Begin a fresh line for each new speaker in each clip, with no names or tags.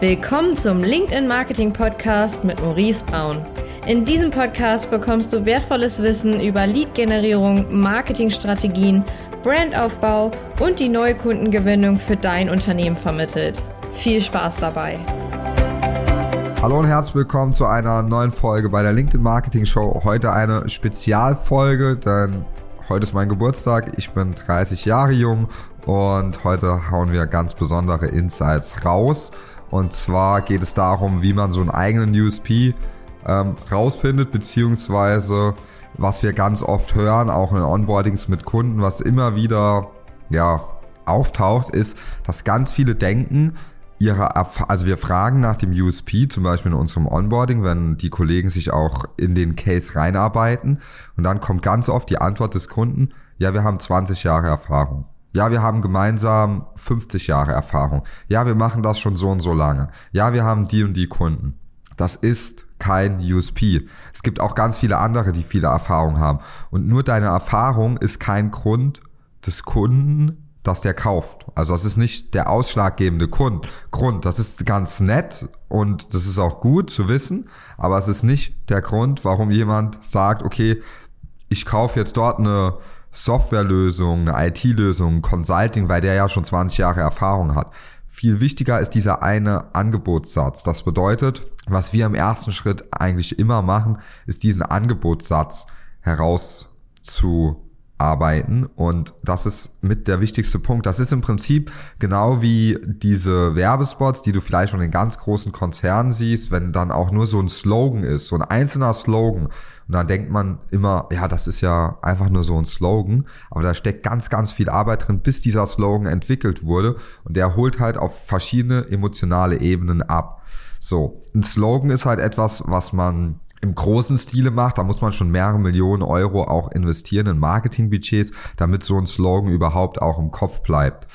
Willkommen zum LinkedIn Marketing Podcast mit Maurice Braun. In diesem Podcast bekommst du wertvolles Wissen über Lead-Generierung, Marketingstrategien, Brandaufbau und die neue Kundengewinnung für dein Unternehmen vermittelt. Viel Spaß dabei!
Hallo und herzlich willkommen zu einer neuen Folge bei der LinkedIn Marketing Show. Heute eine Spezialfolge, denn heute ist mein Geburtstag. Ich bin 30 Jahre jung und heute hauen wir ganz besondere Insights raus. Und zwar geht es darum, wie man so einen eigenen USP ähm, rausfindet, beziehungsweise was wir ganz oft hören, auch in Onboardings mit Kunden, was immer wieder ja, auftaucht, ist, dass ganz viele denken, ihre, also wir fragen nach dem USP, zum Beispiel in unserem Onboarding, wenn die Kollegen sich auch in den Case reinarbeiten und dann kommt ganz oft die Antwort des Kunden, ja, wir haben 20 Jahre Erfahrung. Ja, wir haben gemeinsam 50 Jahre Erfahrung. Ja, wir machen das schon so und so lange. Ja, wir haben die und die Kunden. Das ist kein USP. Es gibt auch ganz viele andere, die viele Erfahrung haben. Und nur deine Erfahrung ist kein Grund des Kunden, dass der kauft. Also das ist nicht der ausschlaggebende Grund. Grund. Das ist ganz nett und das ist auch gut zu wissen, aber es ist nicht der Grund, warum jemand sagt, okay, ich kaufe jetzt dort eine Softwarelösung, eine IT-Lösung, Consulting, weil der ja schon 20 Jahre Erfahrung hat. Viel wichtiger ist dieser eine Angebotssatz. Das bedeutet, was wir im ersten Schritt eigentlich immer machen, ist diesen Angebotssatz herauszu arbeiten und das ist mit der wichtigste Punkt. Das ist im Prinzip genau wie diese Werbespots, die du vielleicht schon in ganz großen Konzernen siehst, wenn dann auch nur so ein Slogan ist, so ein einzelner Slogan und dann denkt man immer, ja, das ist ja einfach nur so ein Slogan, aber da steckt ganz, ganz viel Arbeit drin, bis dieser Slogan entwickelt wurde und der holt halt auf verschiedene emotionale Ebenen ab. So, ein Slogan ist halt etwas, was man im großen Stile macht, da muss man schon mehrere Millionen Euro auch investieren in Marketingbudgets, damit so ein Slogan überhaupt auch im Kopf bleibt.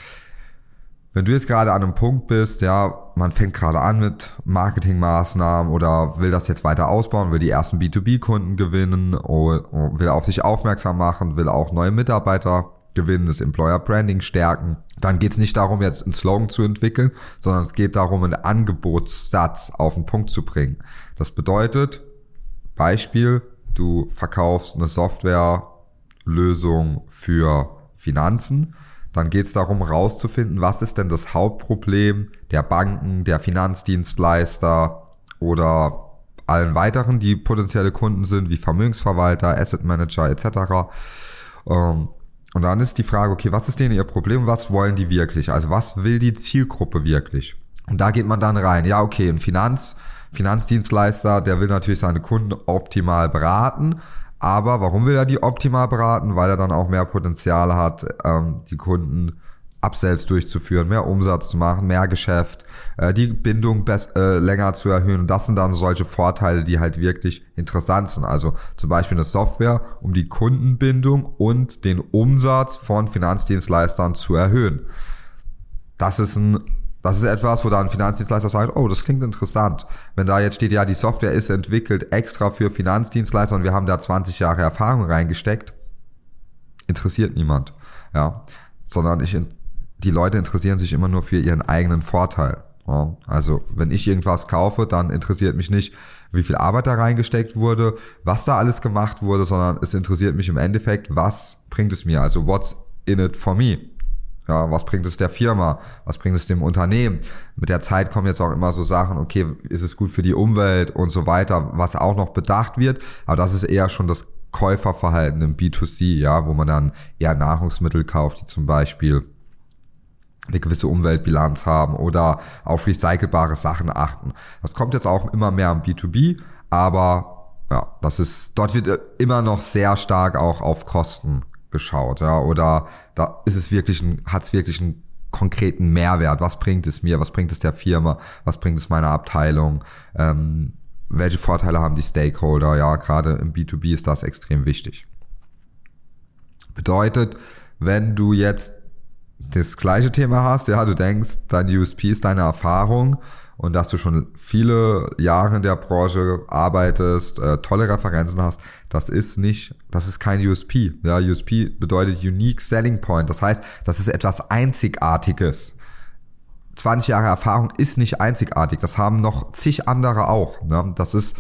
Wenn du jetzt gerade an einem Punkt bist, ja, man fängt gerade an mit Marketingmaßnahmen oder will das jetzt weiter ausbauen, will die ersten B2B-Kunden gewinnen, will auf sich aufmerksam machen, will auch neue Mitarbeiter gewinnen, das Employer Branding stärken, dann geht es nicht darum, jetzt einen Slogan zu entwickeln, sondern es geht darum, einen Angebotssatz auf den Punkt zu bringen. Das bedeutet, Beispiel, du verkaufst eine Softwarelösung für Finanzen, dann geht es darum herauszufinden, was ist denn das Hauptproblem der Banken, der Finanzdienstleister oder allen weiteren, die potenzielle Kunden sind, wie Vermögensverwalter, Asset Manager etc. Ähm, und dann ist die Frage, okay, was ist denen ihr Problem, was wollen die wirklich? Also was will die Zielgruppe wirklich? Und da geht man dann rein. Ja, okay, ein Finanz, Finanzdienstleister, der will natürlich seine Kunden optimal beraten. Aber warum will er die optimal beraten? Weil er dann auch mehr Potenzial hat, ähm, die Kunden Upsells durchzuführen, mehr Umsatz zu machen, mehr Geschäft, äh, die Bindung äh, länger zu erhöhen. Und das sind dann solche Vorteile, die halt wirklich interessant sind. Also zum Beispiel eine Software, um die Kundenbindung und den Umsatz von Finanzdienstleistern zu erhöhen. Das ist ein das ist etwas, wo dann Finanzdienstleister sagen, oh, das klingt interessant. Wenn da jetzt steht, ja, die Software ist entwickelt extra für Finanzdienstleister und wir haben da 20 Jahre Erfahrung reingesteckt, interessiert niemand. Ja, sondern ich, die Leute interessieren sich immer nur für ihren eigenen Vorteil. Ja, also, wenn ich irgendwas kaufe, dann interessiert mich nicht, wie viel Arbeit da reingesteckt wurde, was da alles gemacht wurde, sondern es interessiert mich im Endeffekt, was bringt es mir? Also, what's in it for me? Ja, was bringt es der Firma? Was bringt es dem Unternehmen? Mit der Zeit kommen jetzt auch immer so Sachen, okay, ist es gut für die Umwelt und so weiter, was auch noch bedacht wird. Aber das ist eher schon das Käuferverhalten im B2C, ja, wo man dann eher Nahrungsmittel kauft, die zum Beispiel eine gewisse Umweltbilanz haben oder auf recycelbare Sachen achten. Das kommt jetzt auch immer mehr im B2B, aber ja, das ist, dort wird immer noch sehr stark auch auf Kosten geschaut, ja, oder da ist es wirklich ein, hat es wirklich einen konkreten Mehrwert. Was bringt es mir? Was bringt es der Firma? Was bringt es meiner Abteilung? Ähm, welche Vorteile haben die Stakeholder? Ja, gerade im B2B ist das extrem wichtig. Bedeutet, wenn du jetzt das gleiche Thema hast, ja, du denkst, dein USP ist deine Erfahrung und dass du schon viele Jahre in der Branche arbeitest, äh, tolle Referenzen hast, das ist nicht, das ist kein USP. Ja, USP bedeutet Unique Selling Point. Das heißt, das ist etwas Einzigartiges. 20 Jahre Erfahrung ist nicht einzigartig. Das haben noch zig andere auch. Ne? Das ist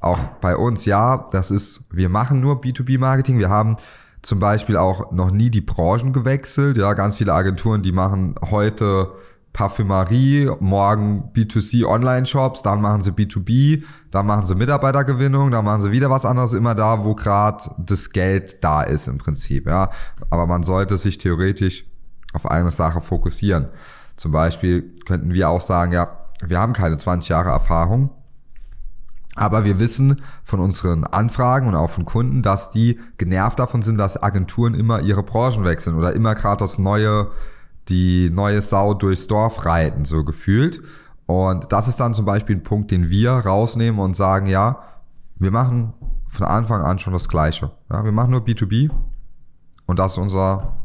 auch bei uns, ja, das ist, wir machen nur B2B-Marketing. Wir haben zum Beispiel auch noch nie die Branchen gewechselt. Ja, ganz viele Agenturen, die machen heute Parfümerie, morgen B2C Online-Shops, dann machen sie B2B, dann machen sie Mitarbeitergewinnung, dann machen sie wieder was anderes, immer da, wo gerade das Geld da ist im Prinzip. Ja, aber man sollte sich theoretisch auf eine Sache fokussieren. Zum Beispiel könnten wir auch sagen, ja, wir haben keine 20 Jahre Erfahrung, aber wir wissen von unseren Anfragen und auch von Kunden, dass die genervt davon sind, dass Agenturen immer ihre Branchen wechseln oder immer gerade das neue, die neue Sau durchs Dorf reiten, so gefühlt. Und das ist dann zum Beispiel ein Punkt, den wir rausnehmen und sagen, ja, wir machen von Anfang an schon das Gleiche. Ja, wir machen nur B2B und das ist unser,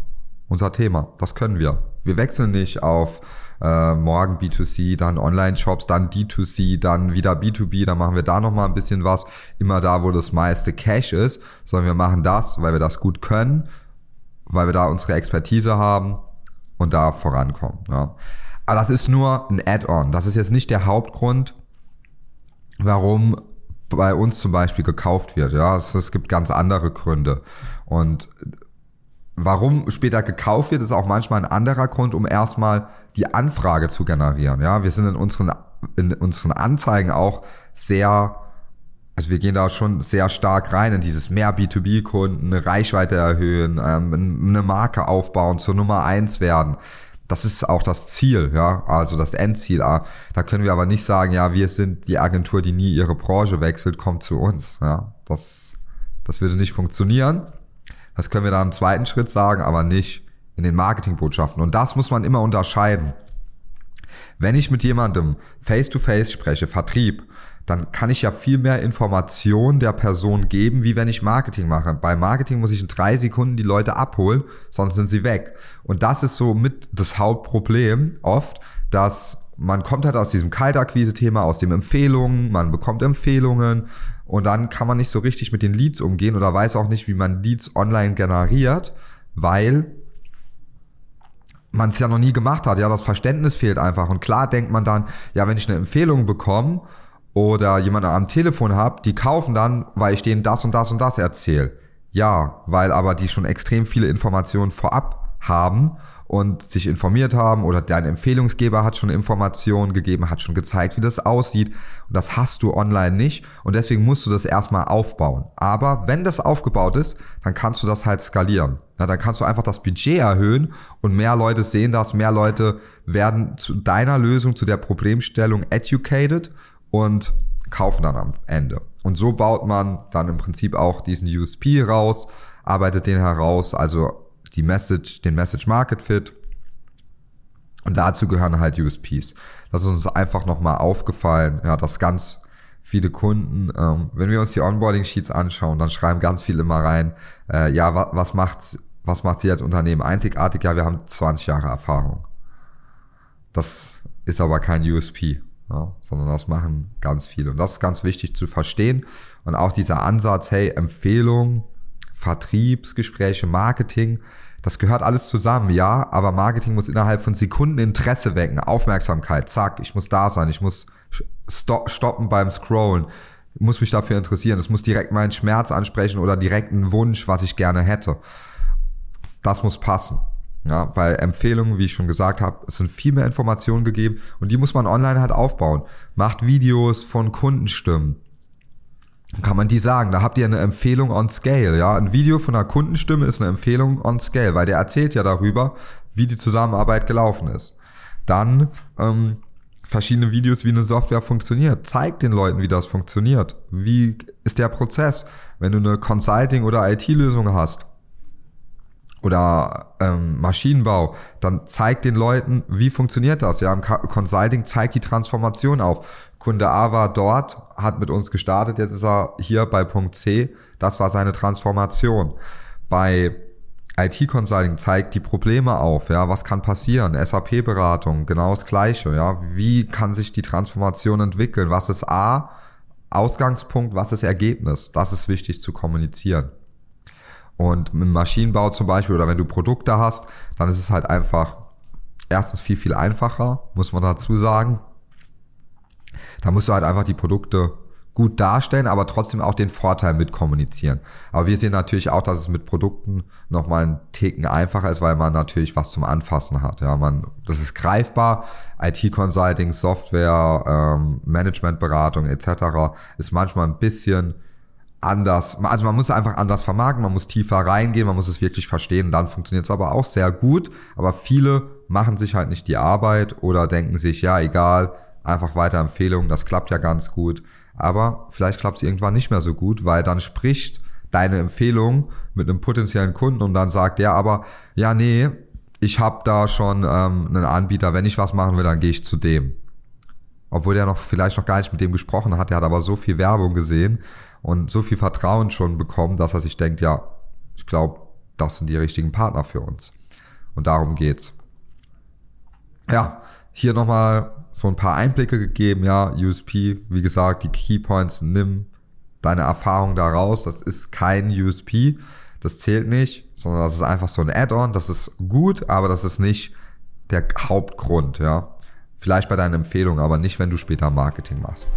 unser Thema. Das können wir. Wir wechseln nicht auf äh, morgen B2C, dann Online-Shops, dann D2C, dann wieder B2B, dann machen wir da nochmal ein bisschen was, immer da, wo das meiste Cash ist, sondern wir machen das, weil wir das gut können, weil wir da unsere Expertise haben und da vorankommen. Ja. Aber das ist nur ein Add-on. Das ist jetzt nicht der Hauptgrund, warum bei uns zum Beispiel gekauft wird. Ja, es, es gibt ganz andere Gründe. Und warum später gekauft wird, ist auch manchmal ein anderer Grund, um erstmal die Anfrage zu generieren. Ja, wir sind in unseren, in unseren Anzeigen auch sehr, also wir gehen da schon sehr stark rein in dieses mehr B2B-Kunden, eine Reichweite erhöhen, ähm, eine Marke aufbauen, zur Nummer eins werden. Das ist auch das Ziel, ja, also das Endziel. Ah, da können wir aber nicht sagen, ja, wir sind die Agentur, die nie ihre Branche wechselt, kommt zu uns. Ja, das, das würde nicht funktionieren. Das können wir dann im zweiten Schritt sagen, aber nicht in den Marketingbotschaften. Und das muss man immer unterscheiden. Wenn ich mit jemandem face-to-face -face spreche, Vertrieb, dann kann ich ja viel mehr Informationen der Person geben, wie wenn ich Marketing mache. Bei Marketing muss ich in drei Sekunden die Leute abholen, sonst sind sie weg. Und das ist so mit das Hauptproblem oft, dass man kommt halt aus diesem Kaltakquise-Thema, aus dem Empfehlungen, man bekommt Empfehlungen und dann kann man nicht so richtig mit den Leads umgehen oder weiß auch nicht, wie man Leads online generiert, weil man es ja noch nie gemacht hat. Ja, das Verständnis fehlt einfach. Und klar denkt man dann, ja, wenn ich eine Empfehlung bekomme oder jemanden am Telefon habe, die kaufen dann, weil ich denen das und das und das erzähle. Ja, weil aber die schon extrem viele Informationen vorab haben und sich informiert haben oder dein Empfehlungsgeber hat schon Informationen gegeben, hat schon gezeigt, wie das aussieht. Und das hast du online nicht und deswegen musst du das erstmal aufbauen. Aber wenn das aufgebaut ist, dann kannst du das halt skalieren. Ja, dann kannst du einfach das Budget erhöhen und mehr Leute sehen das, mehr Leute werden zu deiner Lösung, zu der Problemstellung educated und kaufen dann am Ende. Und so baut man dann im Prinzip auch diesen USP raus, arbeitet den heraus, also die Message, den Message Market Fit. Und dazu gehören halt USPs. Das ist uns einfach nochmal aufgefallen, ja, dass ganz viele Kunden, ähm, wenn wir uns die Onboarding Sheets anschauen, dann schreiben ganz viele immer rein, äh, ja, wa was macht, was macht sie als Unternehmen einzigartig? Ja, wir haben 20 Jahre Erfahrung. Das ist aber kein USP, ja, sondern das machen ganz viele. Und das ist ganz wichtig zu verstehen. Und auch dieser Ansatz, hey, Empfehlung, Vertriebsgespräche, Marketing, das gehört alles zusammen, ja, aber Marketing muss innerhalb von Sekunden Interesse wecken, Aufmerksamkeit, zack, ich muss da sein, ich muss stoppen beim Scrollen, muss mich dafür interessieren, es muss direkt meinen Schmerz ansprechen oder direkt einen Wunsch, was ich gerne hätte. Das muss passen. Ja, bei Empfehlungen, wie ich schon gesagt habe, es sind viel mehr Informationen gegeben und die muss man online halt aufbauen. Macht Videos von Kundenstimmen kann man die sagen. Da habt ihr eine Empfehlung on Scale. Ja, ein Video von einer Kundenstimme ist eine Empfehlung on Scale, weil der erzählt ja darüber, wie die Zusammenarbeit gelaufen ist. Dann ähm, verschiedene Videos, wie eine Software funktioniert. Zeigt den Leuten, wie das funktioniert. Wie ist der Prozess? Wenn du eine Consulting- oder IT-Lösung hast oder ähm, Maschinenbau, dann zeigt den Leuten, wie funktioniert das. Ja, im Consulting zeigt die Transformation auf. Kunde A war dort, hat mit uns gestartet, jetzt ist er hier bei Punkt C. Das war seine Transformation. Bei IT Consulting zeigt die Probleme auf, ja, was kann passieren? SAP Beratung, genau das gleiche, ja. Wie kann sich die Transformation entwickeln? Was ist A? Ausgangspunkt, was ist Ergebnis? Das ist wichtig zu kommunizieren. Und im Maschinenbau zum Beispiel oder wenn du Produkte hast, dann ist es halt einfach erstens viel, viel einfacher, muss man dazu sagen. Da musst du halt einfach die Produkte gut darstellen, aber trotzdem auch den Vorteil mit kommunizieren. Aber wir sehen natürlich auch, dass es mit Produkten nochmal ein Ticken einfacher ist, weil man natürlich was zum Anfassen hat. Ja, man, das ist greifbar. IT-Consulting, Software, ähm, Managementberatung etc. ist manchmal ein bisschen anders. Also man muss einfach anders vermarkten, man muss tiefer reingehen, man muss es wirklich verstehen. Dann funktioniert es aber auch sehr gut. Aber viele machen sich halt nicht die Arbeit oder denken sich, ja, egal, einfach weiter Empfehlungen, das klappt ja ganz gut aber vielleicht klappt es irgendwann nicht mehr so gut, weil dann spricht deine Empfehlung mit einem potenziellen Kunden und dann sagt der aber, ja, nee, ich habe da schon ähm, einen Anbieter, wenn ich was machen will, dann gehe ich zu dem. Obwohl der noch vielleicht noch gar nicht mit dem gesprochen hat, der hat aber so viel Werbung gesehen und so viel Vertrauen schon bekommen, dass er sich denkt, ja, ich glaube, das sind die richtigen Partner für uns. Und darum geht's. Ja, hier nochmal so ein paar Einblicke gegeben, ja, USP, wie gesagt, die Keypoints, nimm deine Erfahrung da raus, das ist kein USP, das zählt nicht, sondern das ist einfach so ein Add-on, das ist gut, aber das ist nicht der Hauptgrund, ja. Vielleicht bei deinen Empfehlungen, aber nicht, wenn du später Marketing machst.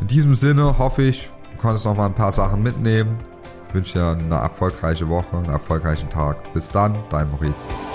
In diesem Sinne hoffe ich, du konntest noch mal ein paar Sachen mitnehmen. Ich wünsche dir eine erfolgreiche Woche, einen erfolgreichen Tag. Bis dann, dein Maurice.